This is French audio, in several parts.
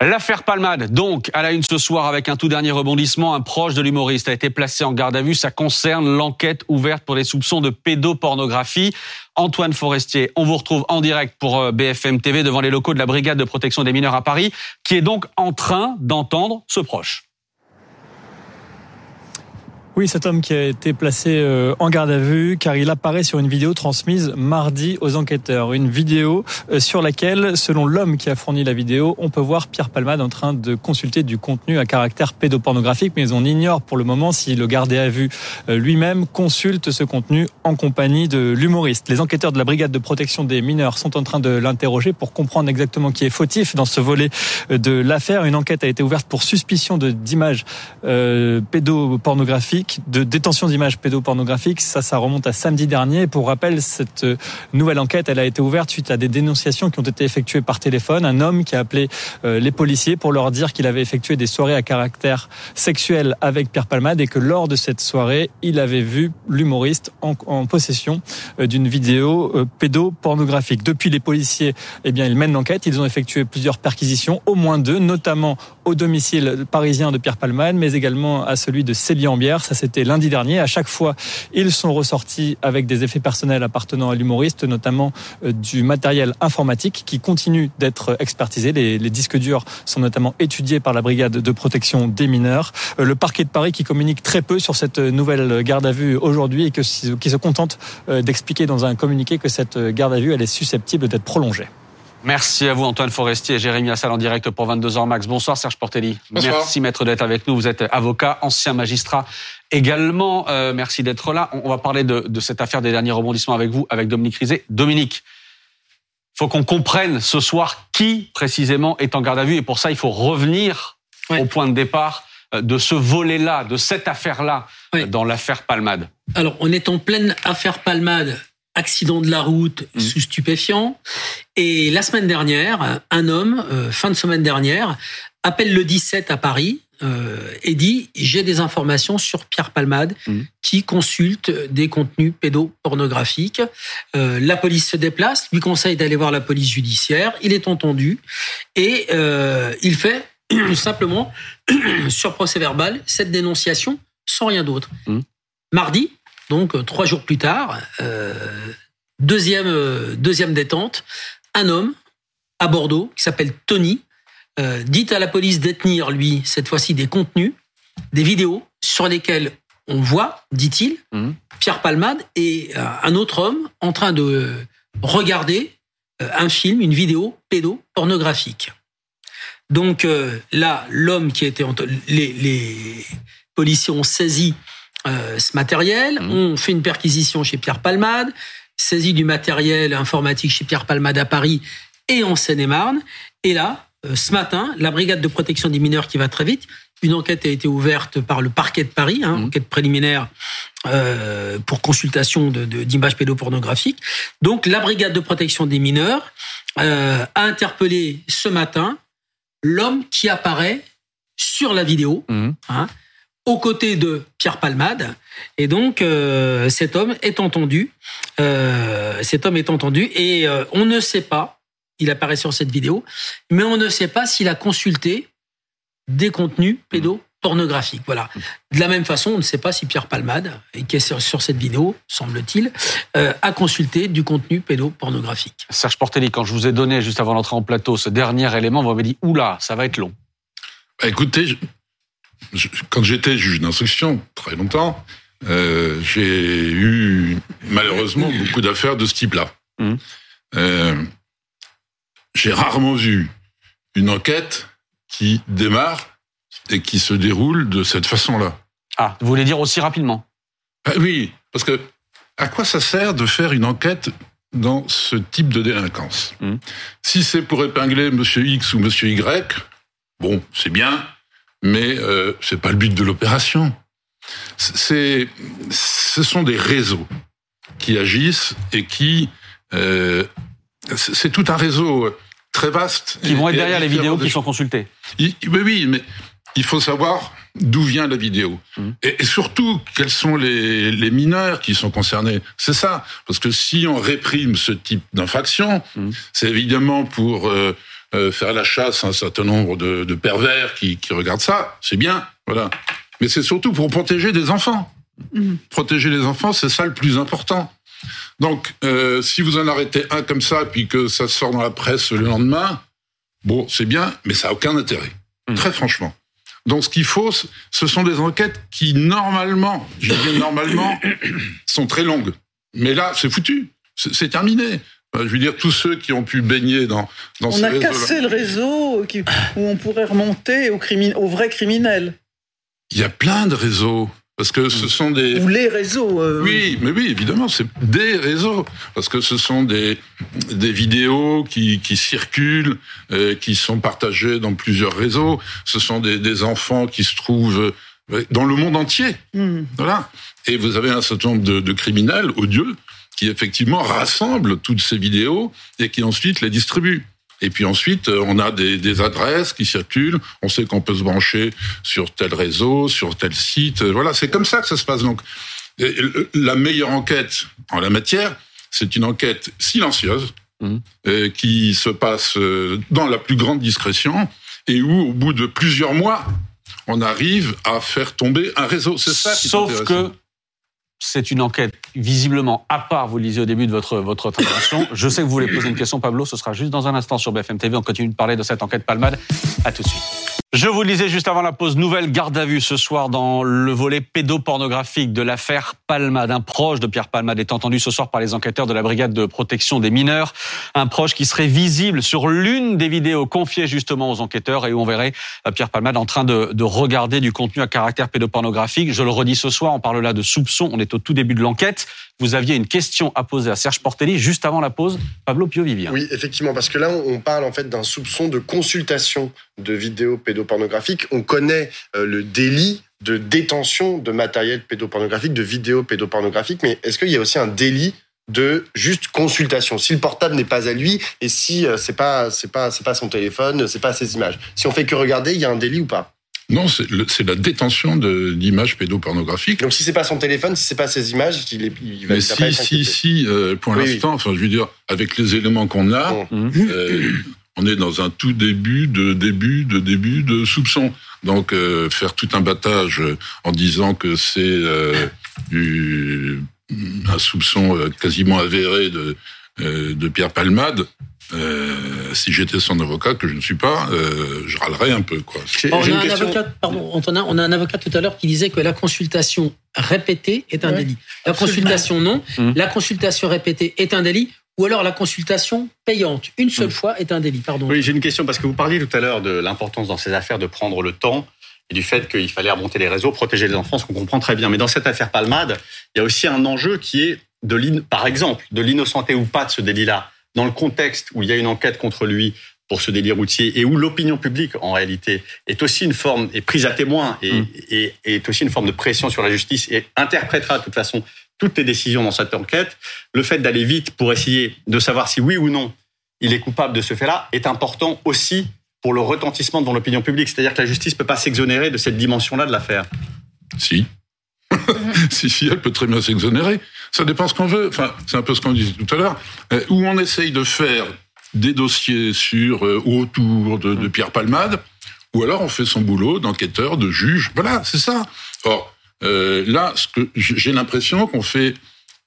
L'affaire Palmade, donc, à la une ce soir avec un tout dernier rebondissement, un proche de l'humoriste a été placé en garde à vue. Ça concerne l'enquête ouverte pour les soupçons de pédopornographie. Antoine Forestier, on vous retrouve en direct pour euh, BFM TV devant les locaux de la Brigade de protection des mineurs à Paris, qui est donc en train d'entendre ce proche. Oui, cet homme qui a été placé euh, en garde à vue car il apparaît sur une vidéo transmise mardi aux enquêteurs. Une vidéo euh, sur laquelle, selon l'homme qui a fourni la vidéo, on peut voir Pierre Palmade en train de consulter du contenu à caractère pédopornographique, mais on ignore pour le moment si le gardé à vue euh, lui-même consulte ce contenu en compagnie de l'humoriste. Les enquêteurs de la brigade de protection des mineurs sont en train de l'interroger pour comprendre exactement qui est fautif dans ce volet de l'affaire. Une enquête a été ouverte pour suspicion d'images pédopornographiques de détention d'images pédopornographiques. Ça, ça remonte à samedi dernier. Pour rappel, cette euh, nouvelle enquête, elle a été ouverte suite à des dénonciations qui ont été effectuées par téléphone. Un homme qui a appelé euh, les policiers pour leur dire qu'il avait effectué des soirées à caractère sexuel avec Pierre Palmade et que lors de cette soirée, il avait vu l'humoriste en, possession euh, d'une vidéo pédopornographique. Depuis, les policiers, eh bien, ils mènent l'enquête. Ils ont effectué plusieurs perquisitions, au moins deux, notamment au domicile parisien de Pierre Palmade, mais également à celui de Célie Ambière. Ça, c'était lundi dernier. À chaque fois, ils sont ressortis avec des effets personnels appartenant à l'humoriste, notamment euh, du matériel informatique qui continue d'être expertisé. Les, disques durs sont notamment étudiés par la brigade de protection des mineurs. Euh, le parquet de Paris qui communique très peu sur cette nouvelle garde à vue aujourd'hui et que, qui se contente euh, d'expliquer dans un communiqué que cette garde à vue elle est susceptible d'être prolongée. Merci à vous Antoine Forestier et Jérémy Assal en direct pour 22h max. Bonsoir Serge Portelli. Merci maître d'être avec nous. Vous êtes avocat, ancien magistrat également. Euh, merci d'être là. On va parler de, de, cette affaire des derniers rebondissements avec vous, avec Dominique Rizet. Dominique, faut qu'on comprenne ce soir qui précisément est en garde à vue et pour ça il faut revenir au point de départ euh, de ce volet-là, de cette affaire-là, dans l'affaire Palmade. Alors, on est en pleine affaire Palmade accident de la route mmh. sous stupéfiant. Et la semaine dernière, un homme, euh, fin de semaine dernière, appelle le 17 à Paris euh, et dit j'ai des informations sur Pierre Palmade mmh. qui consulte des contenus pédopornographiques. Euh, la police se déplace, lui conseille d'aller voir la police judiciaire. Il est entendu et il fait simplement sur procès verbal cette dénonciation sans rien d'autre. Mmh. Mardi, donc euh, trois jours plus tard, euh, deuxième euh, deuxième détente, un homme à Bordeaux qui s'appelle Tony dit à la police détenir lui cette fois-ci des contenus, des vidéos sur lesquelles on voit, dit-il, mmh. Pierre Palmade et un autre homme en train de regarder un film, une vidéo pédopornographique. Donc là, l'homme qui était les, les policiers ont saisi euh, ce matériel. Mmh. On fait une perquisition chez Pierre Palmade, saisit du matériel informatique chez Pierre Palmade à Paris et en Seine-et-Marne. Et là, euh, ce matin, la brigade de protection des mineurs qui va très vite, une enquête a été ouverte par le parquet de Paris, hein, mmh. enquête préliminaire euh, pour consultation d'images de, pédopornographiques. Donc la brigade de protection des mineurs a interpellé ce matin l'homme qui apparaît sur la vidéo. Mmh. Hein, aux côtés de Pierre Palmade. Et donc, euh, cet homme est entendu. Euh, cet homme est entendu. Et euh, on ne sait pas, il apparaît sur cette vidéo, mais on ne sait pas s'il a consulté des contenus pédopornographiques. Voilà. De la même façon, on ne sait pas si Pierre Palmade, qui est sur, cette vidéo, semble-t-il, a consulté du contenu pédopornographique. Serge Portelli, quand je vous ai donné, juste avant l'entrée en plateau, ce dernier élément, vous m'avez dit, oula, ça va être long. Bah, écoutez, quand j'étais juge d'instruction, très longtemps, euh, j'ai eu malheureusement beaucoup d'affaires de ce type-là. Mmh. Euh, j'ai rarement vu une enquête qui démarre et qui se déroule de cette façon-là. Ah, vous voulez dire aussi rapidement? Ah, Oui, parce que à quoi ça sert de faire une enquête dans ce type de délinquance? Mmh. Si c'est pour épingler Monsieur X ou Monsieur Y, bon, c'est bien, mais euh, c'est pas le but de l'opération. C'est, ce sont des réseaux qui agissent et qui, euh, c'est tout un réseau très vaste. Qui vont être derrière les vidéos qui sont consultées. Oui, oui, mais il faut savoir d'où vient la vidéo. Mmh. Et, surtout, quels sont les, les, mineurs qui sont concernés. C'est ça. Parce que si on réprime ce type d'infraction, mmh. c'est évidemment pour euh, faire la chasse à un certain nombre de, de pervers qui, qui regardent ça, c'est bien, voilà. Mais c'est surtout pour protéger des enfants. Mmh. Protéger les enfants, c'est ça le plus important. Donc, euh, si vous en arrêtez un comme ça, puis que ça sort dans la presse le lendemain, bon, c'est bien, mais ça a aucun intérêt. Mmh. Très franchement. Donc, ce qu'il faut, ce sont des enquêtes qui, normalement, je dis normalement, sont très longues. Mais là, c'est foutu. C'est terminé. Je veux dire, tous ceux qui ont pu baigner dans, dans on a cassé le réseau qui, où on pourrait remonter aux, aux vrais criminels. Il y a plein de réseaux. Parce que ce sont des... Ou les réseaux. Euh. Oui, mais oui, évidemment, c'est des réseaux. Parce que ce sont des, des vidéos qui, qui circulent, euh, qui sont partagées dans plusieurs réseaux. Ce sont des, des enfants qui se trouvent euh, dans le monde entier. Hmm. Voilà. Et vous avez un certain nombre de, de criminels odieux qui effectivement rassemblent toutes ces vidéos et qui ensuite les distribuent. Et puis ensuite, euh, on a des, des, adresses qui circulent. On sait qu'on peut se brancher sur tel réseau, sur tel site. Euh, voilà, c'est comme ça que ça se passe. Donc, la meilleure enquête en la matière, c'est une enquête silencieuse mmh. euh, qui se passe dans la plus grande discrétion et où, au bout de plusieurs mois, on arrive à faire tomber un réseau. C'est ça qui Sauf que c'est une enquête visiblement à part, vous le disiez au début de votre, votre intervention. Je sais que vous voulez poser une question, Pablo, ce sera juste dans un instant sur BFM TV. On continue de parler de cette enquête Palmade. À tout de suite. Je vous le disais juste avant la pause, nouvelle garde à vue ce soir dans le volet pédopornographique de l'affaire Palmade. Un proche de Pierre Palmade est entendu ce soir par les enquêteurs de la brigade de protection des mineurs. Un proche qui serait visible sur l'une des vidéos confiées justement aux enquêteurs et où on verrait euh, Pierre Palmade en train de, de regarder du contenu à caractère pédopornographique. Je le redis ce soir, on parle là de soupçons. On est au tout début de l'enquête vous aviez une question à poser à Serge Portelli juste avant la pause. Pablo Pio-Vivien. Oui, effectivement, parce que là, on parle en fait d'un soupçon de consultation de vidéos pédopornographiques. On connaît euh, le délit de détention de matériel pédopornographique, de vidéos pédopornographiques, mais est-ce qu'il y a aussi un délit de juste consultation? Si le portable n'est pas à lui et si euh, c'est pas c'est pas c'est pas son téléphone, c'est pas ses images. Si on fait que regarder, il y a un délit ou pas? Non, c'est la détention d'images pédopornographiques. Donc si c'est pas son téléphone, si c'est pas ses images, il, est, il va. Mais si, si, si, euh, pour l'instant, enfin, je veux dire, avec les éléments qu'on a, mmh. euh, on est dans un tout début de début de début de soupçon. Donc euh, faire tout un battage en disant que c'est euh, un soupçon quasiment avéré de, de Pierre Palmade, euh, si j'étais son avocat, que je ne suis pas, euh, je râlerais un peu. Quoi. on, a un avocat, pardon, Antonin, on a un avocat tout à l'heure qui disait que la consultation répétée est un délit. La consultation non. Mmh. La consultation répétée est un délit. Ou alors la consultation payante, une seule mmh. fois, est un délit. Pardon. Oui, j'ai une question parce que vous parliez tout à l'heure de l'importance dans ces affaires de prendre le temps et du fait qu'il fallait remonter les réseaux, protéger les enfants, ce qu'on comprend très bien. Mais dans cette affaire Palmade, il y a aussi un enjeu qui est de par exemple, de l'innocenté ou pas de ce délit-là dans le contexte où il y a une enquête contre lui pour ce délit routier et où l'opinion publique, en réalité, est aussi une forme, est prise à témoin et, mm. et, est aussi une forme de pression sur la justice et interprétera de toute façon toutes les décisions dans cette enquête, le fait d'aller vite pour essayer de savoir si oui ou non il est coupable de ce fait-là est important aussi pour le retentissement dans l'opinion publique. C'est-à-dire que la justice ne peut pas s'exonérer de cette dimension-là de l'affaire. Si. si, si, elle peut très bien s'exonérer. Ça dépend ce qu'on veut. Enfin, c'est un peu ce qu'on disait tout à l'heure. Euh, où on essaye de faire des dossiers sur euh, ou autour de, Pierre Palmade, ou alors on fait son boulot d'enquêteur, de juge. Voilà, c'est ça. Or, euh, là, que j'ai l'impression qu'on fait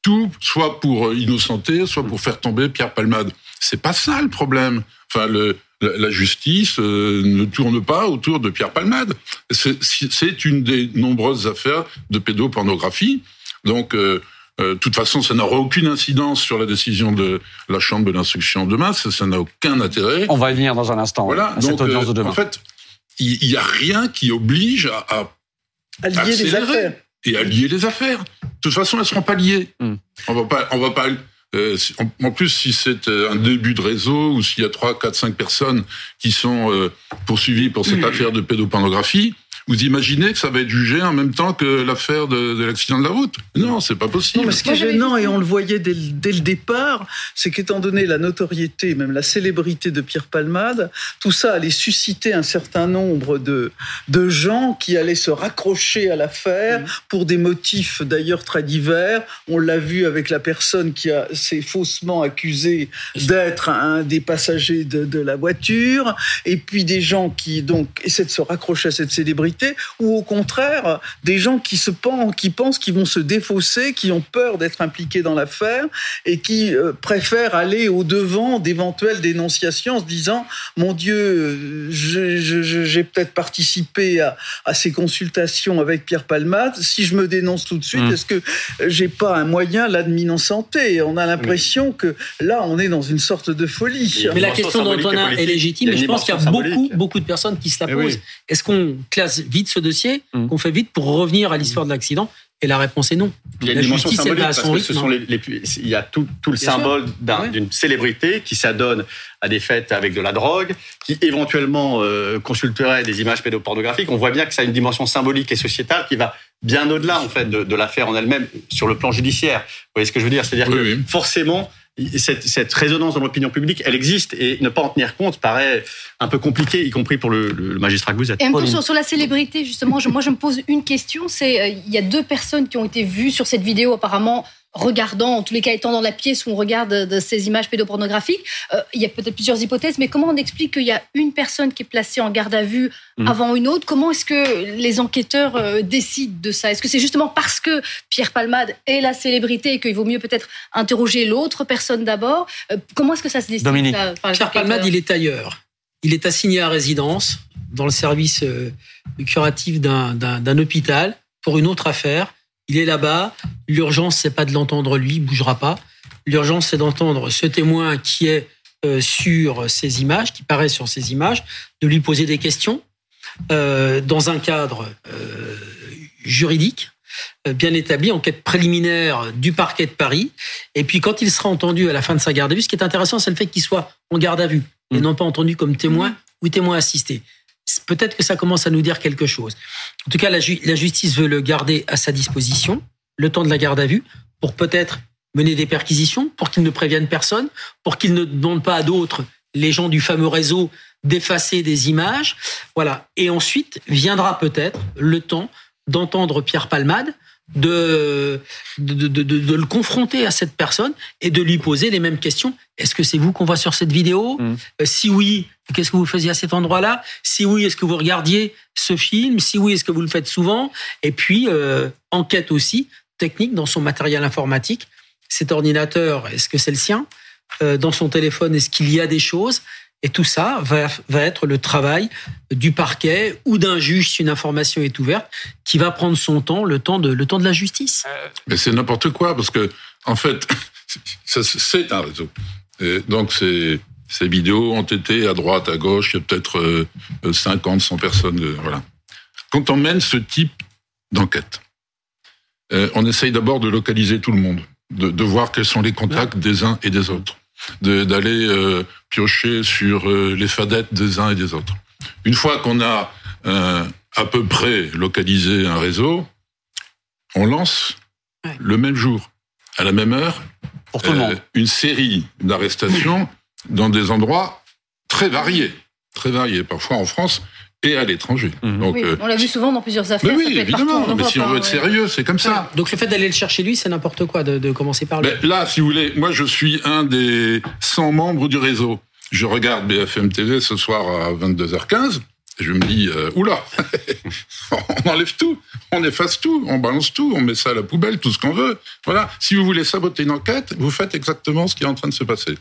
tout, soit pour innocenter, soit pour faire tomber Pierre Palmade. C'est pas ça le problème. Enfin, le, la justice ne tourne pas autour de Pierre Palmade. C'est une des nombreuses affaires de pédopornographie. Donc, euh, de toute façon, ça n'aura aucune incidence sur la décision de la Chambre de l'instruction demain. Ça n'a aucun intérêt. On va y venir dans un instant. Voilà. À cette audience de euh, demain. En fait, il n'y a rien qui oblige à, à, lier les affaires et à lier les affaires. De toute façon, elles seront pas liées. Hmm. On va pas, on va pas. Euh, en plus, si c'est un début de réseau ou s'il y a trois, quatre, cinq personnes qui sont poursuivies pour cette hmm. affaire de pédopornographie, vous imaginez que ça va être jugé en même temps que l'affaire de, l'accident de la route? Non, c'est pas possible. Non, mais ce qui est gênant, et on le voyait dès, dès le départ, c'est qu'étant donné la notoriété, même la célébrité de Pierre Palmade, tout ça allait susciter un certain nombre de, de gens qui allaient se raccrocher à l'affaire pour des motifs d'ailleurs très divers. On l'a vu avec la personne qui a s'est faussement accusée d'être un des passagers de, de la voiture, et puis des gens qui donc essaient de se raccrocher à cette célébrité, ou au contraire des gens qui se pensent, qui pensent qu'ils vont se défausser, qui ont peur d'être impliqués dans l'affaire et qui euh, préfèrent aller au devant d'éventuelles dénonciations en se disant mon Dieu, j'ai peut-être participé à, à, ces consultations avec Pierre Palmade. Si je me dénonce tout de suite, mmh. est-ce que j'ai pas un moyen là de m'innocenter On a l'impression que là, on est dans une sorte de folie. Mais la question d'Antonin est légitime, et je pense qu'il y a beaucoup, beaucoup de personnes qui se la posent. Est-ce qu'on classe vite ce dossier, mmh. qu'on fait vite pour revenir à l'histoire de l'accident et la réponse est non. Il y a une dimension symbolique parce que ce sont les, il y a tout, tout le symbole d'une célébrité qui s'adonne à des fêtes avec de la drogue, qui éventuellement euh, consulterait des images pédopornographiques. On voit bien que ça a une dimension symbolique et sociétale qui va bien au-delà en fait de, de l'affaire en elle-même sur le plan judiciaire. Vous voyez ce que je veux dire? C'est-à-dire que forcément cette, cette, résonance dans l'opinion publique, elle existe. Et ne pas en tenir compte paraît un peu compliqué, y compris pour le, le magistrat que vous êtes. Et un peu sur, sur, la célébrité, justement, je, moi je me pose une question, c'est euh, il y a deux personnes qui ont été vues sur cette vidéo apparemment regardant, en tous les cas étant dans la pièce où on regarde de ces images pédopornographiques, euh, il y a peut-être plusieurs hypothèses, mais comment on explique qu'il y a une personne qui est placée en garde à vue mmh. avant une autre? Comment est-ce que les enquêteurs euh, décident de ça? Est-ce que c'est justement parce que Pierre Palmade est la célébrité et qu'il vaut mieux peut-être interroger l'autre personne d'abord? Euh, Comment est-ce que ça se décide Dominique. Pierre Palmade, il est ailleurs. Il est assigné à résidence dans le service curatif d'un hôpital pour une autre affaire il est là-bas. L'urgence, c'est pas de l'entendre lui, il bougera pas. L'urgence, c'est d'entendre ce témoin qui est euh, sur ces images, qui paraît sur ces images, de lui poser des questions euh, dans un cadre euh, juridique bien établi, enquête préliminaire du parquet de Paris. Et puis quand il sera entendu à la fin de sa garde à vue, ce qui est intéressant, c'est le fait qu'il soit en garde à vue et mmh. non pas entendu comme témoin mmh. ou témoin assisté peut-être que ça commence à nous dire quelque chose. En tout cas, la, justice veut le garder à sa disposition, le temps de la garde à vue, pour peut-être mener des perquisitions, pour qu'il ne prévienne personne, pour qu'il ne demande pas à d'autres, les gens du fameux réseau, d'effacer des images. Voilà. Et ensuite viendra peut-être le temps d'entendre Pierre Palmade, de de, de, de, le confronter à cette personne et de lui poser les mêmes questions. Est-ce que c'est vous qu'on voit sur cette vidéo mmh. euh, Si oui, qu'est-ce que vous faisiez à cet endroit-là? Si oui, est-ce que vous regardiez ce film? Si oui, est-ce que vous le faites souvent? Et puis, euh, enquête aussi, technique dans son matériel informatique. Cet ordinateur, est-ce que c'est le sien? Euh, Dans son téléphone, est-ce qu'il y a des choses? Et tout ça va, va être le travail du parquet ou d'un juge si une information est ouverte, qui va prendre son temps, le temps de, le temps de la justice. Mais c'est n'importe quoi, parce que, en fait, c'est un réseau. Et donc, ces, ces vidéos ont été à droite, à gauche, il y a peut-être 50, euh, 100 personnes. Euh, voilà. Quand on mène ce type d'enquête, euh, on essaye d'abord de localiser tout le monde, de, de voir quels sont les contacts des uns et des autres d'aller euh, piocher sur euh, les fadettes des uns et des autres. Une fois qu'on a euh, à peu près localisé un réseau, on lance le même jour, à la même heure, Pour tout le monde. une série d'arrestations dans des endroits très variés, très variés, parfois en France, et à l'étranger. Mhm. Donc, euh, on l'a vu souvent dans plusieurs affaires. Mais oui, évidemment. mais si on veut être sérieux, c'est comme ça. Donc le fait d'aller le chercher lui, c'est n'importe quoi de, de, commencer par lui. là, si vous voulez, moi je suis un des 100 membres du réseau. Je regarde BFM TV ce soir à 22h15. Et je me dis, euh, oula, on enlève tout, on efface tout, on balance tout, on met ça à la poubelle, tout ce qu'on veut. Voilà. Si vous voulez saboter une enquête, vous faites exactement ce qui est en train de se passer.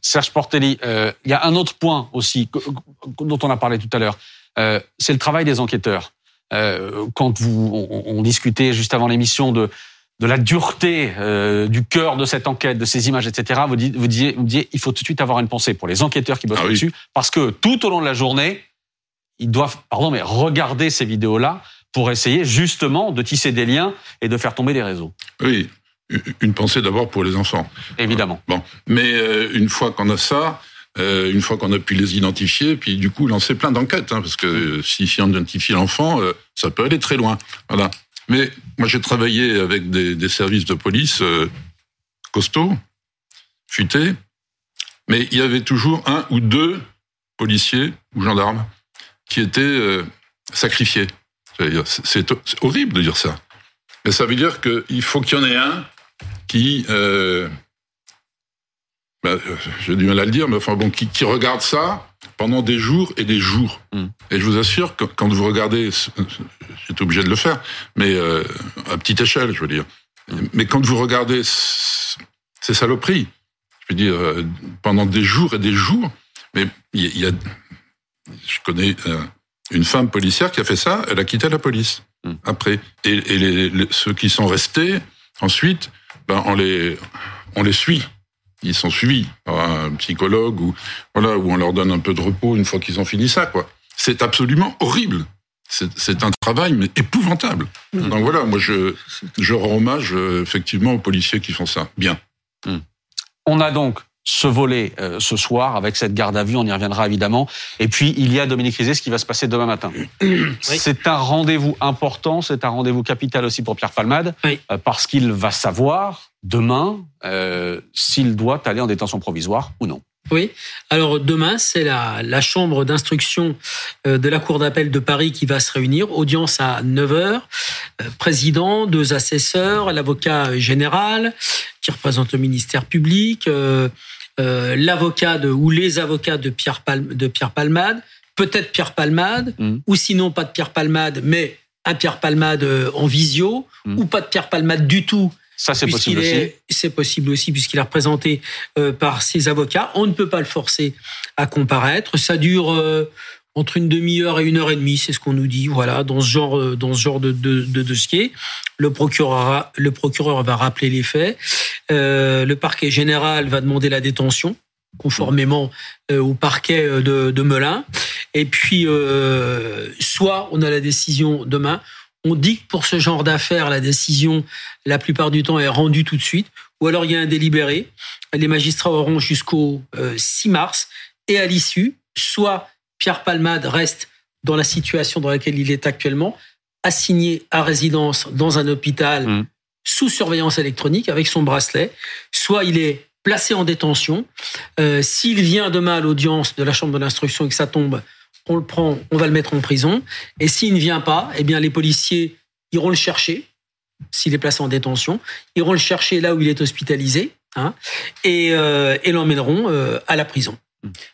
Serge Portelli, euh, il y a un autre point aussi dont on a parlé tout à l'heure. Euh, c'est le travail des enquêteurs. Euh, quand vous on, discutait juste avant l'émission de de la dureté du cœur de cette enquête, de ces images, etc. Vous, dites, vous, disiez, vous disiez, il faut tout de suite avoir une pensée pour les enquêteurs qui bossent ah dessus, parce que tout au long de la journée, ils doivent, pardon, mais regarder ces vidéos-là pour essayer justement de tisser des liens et de faire tomber des réseaux. Oui, une pensée d'abord pour les enfants. Évidemment. Bon, mais euh, une fois qu'on a ça, euh, une fois qu'on a pu les identifier, puis du coup lancer plein d'enquêtes, hein, parce que si, si on identifie l'enfant, euh, ça peut aller très loin. Voilà. Mais moi, j'ai travaillé avec des, des, services de police euh, costauds, futés, mais il y avait toujours un ou deux policiers ou gendarmes qui étaient euh, sacrifiés. C'est horrible de dire ça. Mais ça veut dire qu'il faut qu'il y en ait un qui, euh, ben, j'ai du mal à le dire, mais enfin bon, qui, qui, regarde ça pendant des jours et des jours. Mm. Et je vous assure que quand vous regardez, j'étais obligé de le faire, mais euh, à petite échelle, je veux dire. Mm. Mais quand vous regardez ces saloperies, je veux dire, euh, pendant des jours et des jours, mais il y, a, je connais euh, une femme policière qui a fait ça, elle a quitté la police mm. après. Et, et les, les, ceux qui sont restés, ensuite, ben, on les, on les suit. Ils sont suivis par un psychologue ou voilà où on leur donne un peu de repos une fois qu'ils ont fini ça quoi. C'est absolument horrible. C'est un travail mais épouvantable. Mmh. Donc voilà, moi je je rends hommage euh, effectivement aux policiers qui font ça. Bien. Mmh. On a donc ce volet euh, ce soir avec cette garde à vue, on y reviendra évidemment. Et puis il y a Dominique Rizet, ce qui va se passer demain matin. Oui. C'est un rendez-vous important, c'est un rendez-vous capital aussi pour Pierre Palmade, oui. euh, parce qu'il va savoir demain euh, s'il doit aller en détention provisoire ou non. Oui. Alors demain, c'est la, la chambre d'instruction euh, de la Cour d'appel de Paris qui va se réunir. Audience à 9 heures. Euh, président, deux assesseurs, l'avocat général qui représente le ministère public, euh, euh, l'avocat de ou les avocats de Pierre, Palm, de Pierre Palmade, peut-être Pierre Palmade, mmh. ou sinon pas de Pierre Palmade, mais un Pierre Palmade en visio, mmh. ou pas de Pierre Palmade du tout. Ça, c'est possible aussi. C'est possible aussi, puisqu'il est représenté euh, par ses avocats. On ne peut pas le forcer à comparaître. Ça dure euh, entre une demi-heure et une heure et demie, c'est ce qu'on nous dit. Voilà, dans ce genre, euh, dans ce genre de, de, de dossier, le procureur, le procureur va rappeler les faits. Le parquet général va demander la détention conformément au parquet de, de Melun. Et puis, soit on a la décision demain, on dit que pour ce genre d'affaires, la décision, la plupart du temps, est rendue tout de suite, ou alors il y a un délibéré. Les magistrats auront jusqu'au 6 mars, et à l'issue, soit Pierre Palmade reste dans la situation dans laquelle il est actuellement, assigné à résidence dans un hôpital mmh. sous surveillance électronique avec son bracelet, soit il est placé en détention. Euh, S'il vient demain à l'audience de la chambre de l'instruction et que ça tombe, on le prend, on va le mettre en prison. Et s'il ne vient pas, eh bien les policiers iront le chercher. S'il est placé en détention, iront le chercher là où il est hospitalisé, hein, et, euh, et l'emmèneront euh, à la prison.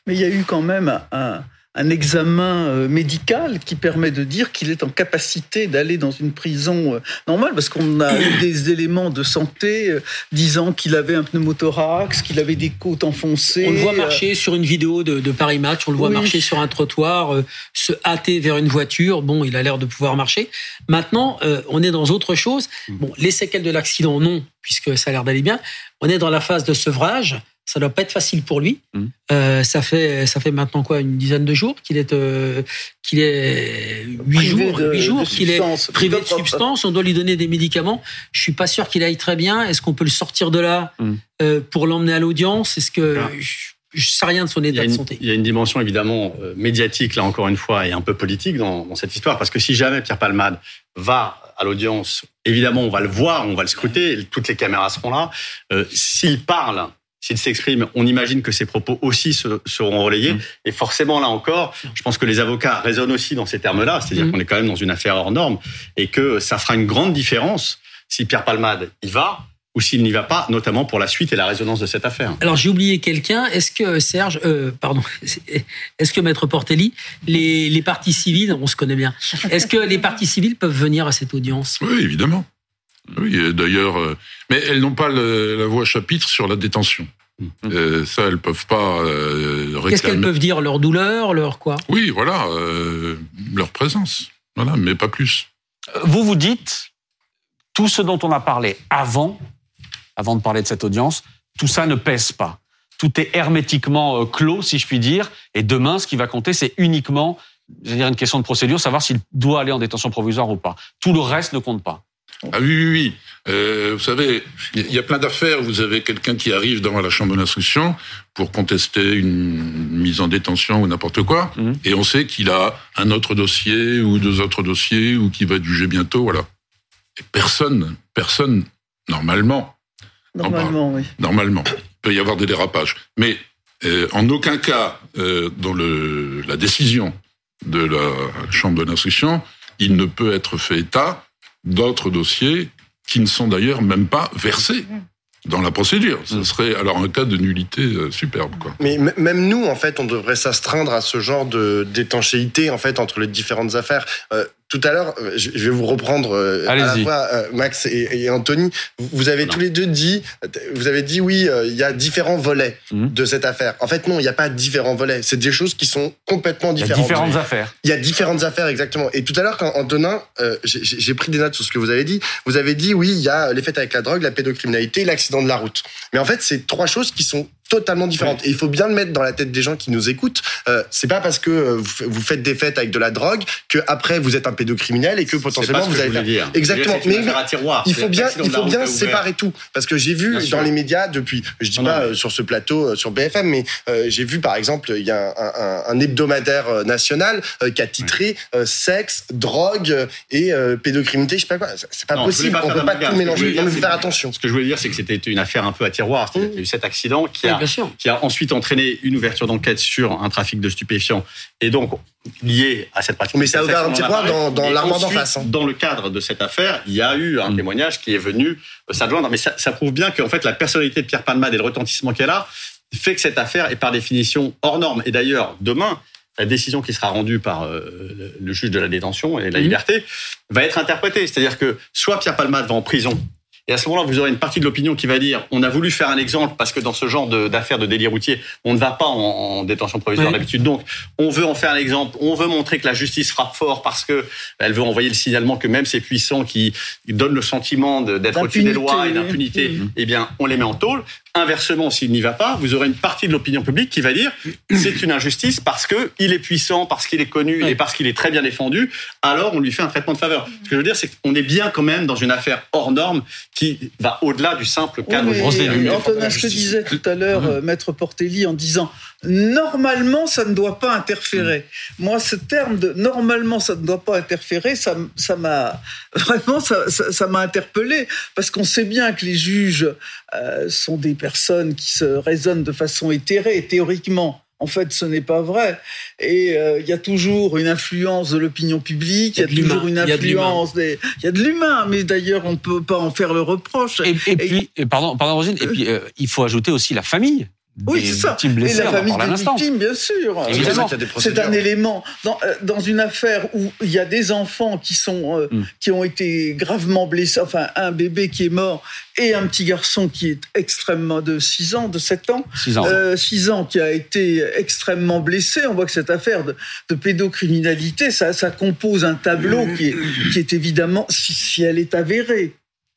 Mais il y a eu quand même un, un examen euh, médical qui permet de dire qu'il est en capacité d'aller dans une prison euh, normale, parce qu'on a eu des éléments de santé euh, disant qu'il avait un pneumothorax, qu'il avait des côtes enfoncées. On le voit marcher sur une vidéo de, de Paris Match, on le voit oui. marcher sur un trottoir, euh, se hâter vers une voiture. Bon, il a l'air de pouvoir marcher. Maintenant, euh, on est dans autre chose. Bon, les séquelles de l'accident, non, puisque ça a l'air d'aller bien. On est dans la phase de sevrage ça doit pas être facile pour lui. Mmh. Euh, ça fait ça fait maintenant quoi une dizaine de jours qu'il est euh, qu'il est huit jours huit jours qu'il est privé de substance. On doit lui donner des médicaments. Je suis pas sûr qu'il aille très bien. Est-ce qu'on peut le sortir de là mmh. euh, pour l'emmener à l'audience? Est-ce que ah. je, je sais rien de son état une, de santé. Il y a une dimension évidemment euh, médiatique là encore une fois et un peu politique dans, dans cette histoire parce que si jamais Pierre Palmade va à l'audience, évidemment on va le voir, on va le scruter, toutes les caméras seront là. Euh, S'il parle s'il s'exprime, on imagine que ses propos aussi se, seront relayés. Mmh. Et forcément, là encore, je pense que les avocats raisonnent aussi dans ces termes-là, c'est-à-dire mmh. qu'on est quand même dans une affaire hors norme et que ça fera une grande différence si Pierre Palmade y va ou s'il n'y va pas, notamment pour la suite et la résonance de cette affaire. Alors j'ai oublié quelqu'un. Est-ce que Serge, euh, pardon, est-ce que Maître Portelli, les, les parties civiles, on se connaît bien, est-ce que les parties civiles peuvent venir à cette audience? Oui, évidemment. Oui, d'ailleurs, euh, mais elles n'ont pas le, la voix chapitre sur la détention. Mmh. Euh, ça, elles peuvent pas euh, réclamer. Qu'est-ce qu'elles peuvent dire Leur douleur, leur quoi? Oui, voilà, euh, leur présence. Voilà, mais pas plus. Vous vous dites, tout ce dont on a parlé avant, avant de parler de cette audience, tout ça ne pèse pas. Tout est hermétiquement clos, si je puis dire. Et demain, ce qui va compter, c'est uniquement, je veux dire, une question de procédure, savoir s'il doit aller en détention provisoire ou pas. Tout le reste ne compte pas. Ah oui, oui, oui. Euh, vous savez, il y a plein d'affaires. Vous avez quelqu'un qui arrive devant la chambre d'instruction pour contester une mise en détention ou n'importe quoi, mmh. et on sait qu'il a un autre dossier ou deux autres dossiers ou qu'il va être jugé bientôt, voilà. Et personne, personne, normalement, normalement, oui. Normalement, il peut y avoir des dérapages, mais euh, en aucun cas euh, dans le, la décision de la chambre de l'instruction, il ne peut être fait état d'autres dossiers qui ne sont d'ailleurs même pas versés dans la procédure. Ce mm. serait alors un cas de nullité euh, superbe. Quoi. Mais même nous, en fait, on devrait s'astreindre à ce genre de d'étanchéité en fait entre les différentes affaires. Euh, tout à l'heure, euh, je vais vous reprendre euh, à la fois euh, Max et, Anthony. Vous avez tous les deux dit, vous avez dit oui, il y a différents volets mhm. de cette affaire. En fait, non, il n'y a pas différents volets. C'est des choses qui sont complètement différentes. Il y a différentes affaires. Il y a différentes affaires, exactement. Et tout à l'heure, quand Antonin, j'ai pris des notes sur ce que vous avez dit. Vous avez dit oui, il y a les faits avec la drogue, la pédocriminalité, l'accident de la route. Mais en fait, c'est trois choses qui sont totalement différentes. Et il faut bien le mettre dans la tête des gens qui nous écoutent. Euh, c'est pas parce que euh, vous faites des fêtes avec de la drogue que après vous êtes un pédocriminel et que potentiellement vous allez faire. Dire. Exactement. Mais, il faut bien, il faut bien séparer tout parce que j'ai vu dans les médias depuis, je dis pas euh, sur ce plateau euh, sur BFM, mais j'ai vu par exemple il y a un, un, un hebdomadaire national qui a titré sexe, drogue et pédocriminalité. Je sais pas quoi. C'est pas possible. On peut pas tout mélanger. Il faut faire attention. Ce que je voulais dire, c'est que c'était une affaire un peu à tiroir. Il y a eu cet accident qui a qui a ensuite entraîné une ouverture d'enquête sur un trafic de stupéfiants et donc lié à cette pratique. Mais ça a ouvert un tiroir dans, dans l'armoire d'en face. Hein. Dans le cadre de cette affaire, il y a eu un mm. témoignage qui est venu euh, s'adjoindre. Mais ça, ça, prouve bien qu'en fait, la personnalité de Pierre Palmade et le retentissement qu'elle a fait que cette affaire est par définition hors norme. Et d'ailleurs, demain, la décision qui sera rendue par euh, le juge de la détention et la mm. liberté va être interprétée. C'est-à-dire que soit Pierre Palmade va en prison et à ce moment-là, vous aurez une partie de l'opinion qui va dire on a voulu faire un exemple parce que dans ce genre d'affaires de, délit routier, on ne va pas en, détention provisoire d'habitude. Donc, on veut en faire un exemple. On veut montrer que la justice frappe fort parce que elle veut envoyer le signalement que même ces puissants qui donnent le sentiment d'être au-dessus des lois et d'impunité, mmh. eh bien, on les met en tôle. Inversement, s'il n'y va pas, vous aurez une partie de l'opinion publique qui va dire c'est une injustice parce que il est puissant, parce qu'il est connu et parce qu'il est très bien défendu. Alors on lui fait un traitement de faveur. Ce que je veux dire, c'est qu'on est bien quand même dans une affaire hors norme qui va au-delà du simple cadre. Oui, Antonin, je te disais tout à l'heure, euh, Maître Portelli, en disant normalement ça ne doit pas interférer. Moi, ce terme de normalement ça ne doit pas interférer, ça, ça m'a vraiment ça, ça, m'a interpellé parce qu'on sait bien que les juges euh, sont des personnes qui se raisonnent de façon éthérée, théoriquement. En fait, ce n'est pas vrai. Et euh, il y a toujours une influence de l'opinion publique, il y a, toujours une influence des... Il y a de l'humain, mais d'ailleurs, on ne peut pas en faire le reproche. Et, puis, pardon, pardon Rosine, et puis euh, il faut ajouter aussi la famille. Oui, c'est ça. Et la famille des victimes, bien sûr. C'est un élément. Dans, euh, dans, une affaire où il y a des enfants qui, sont, euh, mm. qui ont été gravement blessés, enfin, un bébé qui est mort et un petit garçon qui est extrêmement de 6 ans, de 7 ans. 6 ans. Euh, 6 ans, qui a été extrêmement blessé. On voit que cette affaire de, de pédocriminalité, ça, ça, compose un tableau qui est, qui est évidemment, si, si elle est avérée,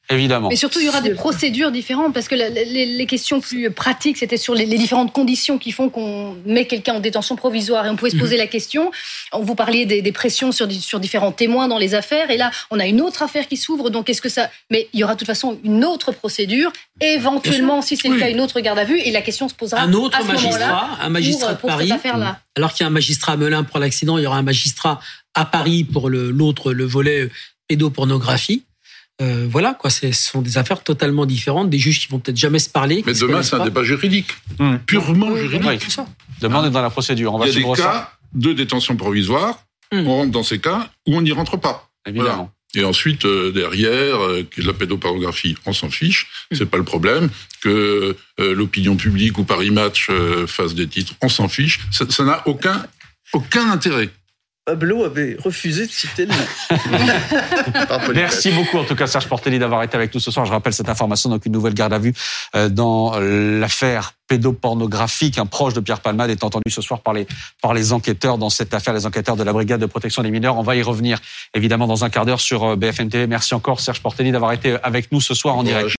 Évidemment. Mais surtout, il y aura des procédures différentes parce que les, questions plus pratiques, c'était sur les, différentes conditions qui font qu'on met quelqu'un en détention provisoire. Et on pouvait se poser mhm. la question. On vous parliez des, pressions sur, sur différents témoins dans les affaires. Et là, on a une autre affaire qui s'ouvre. Donc, est-ce que ça. Mais il y aura de toute façon une autre procédure. Éventuellement, si c'est le cas, une autre garde à vue. Et la question se posera. Un autre magistrat, un magistrat de Paris. Alors qu'il y a un magistrat à Melun pour l'accident, il y aura un magistrat à Paris pour l'autre, le, le volet pédopornographie. Euh, voilà, quoi. Ce sont des affaires totalement différentes, des juges qui vont peut-être jamais se parler. Mais demain, c'est un débat juridique, mmh. purement juridique. ça. Demain, on est dans la procédure. On Il y a des cas de détention provisoire. Mmh. On rentre dans ces cas où on n'y rentre pas. Évidemment. Et ensuite, euh, derrière, euh, la pédopornographie, on s'en fiche, mmh. c'est pas le problème. Que l'opinion publique ou Paris Match fasse des titres, on s'en fiche. Ça n'a aucun, aucun intérêt. Pablo avait refusé de citer le nom. Merci beaucoup en tout cas Serge Portelli d'avoir été avec nous ce soir. Je rappelle cette information, donc une nouvelle garde à vue euh, dans l'affaire pédopornographique. Un proche de Pierre Palmade est entendu ce soir par les, par les enquêteurs dans cette affaire, les enquêteurs de la brigade de protection des mineurs. On va y revenir évidemment dans un quart d'heure sur euh, BFM TV. Merci encore Serge Portelli d'avoir été avec nous ce soir en direct.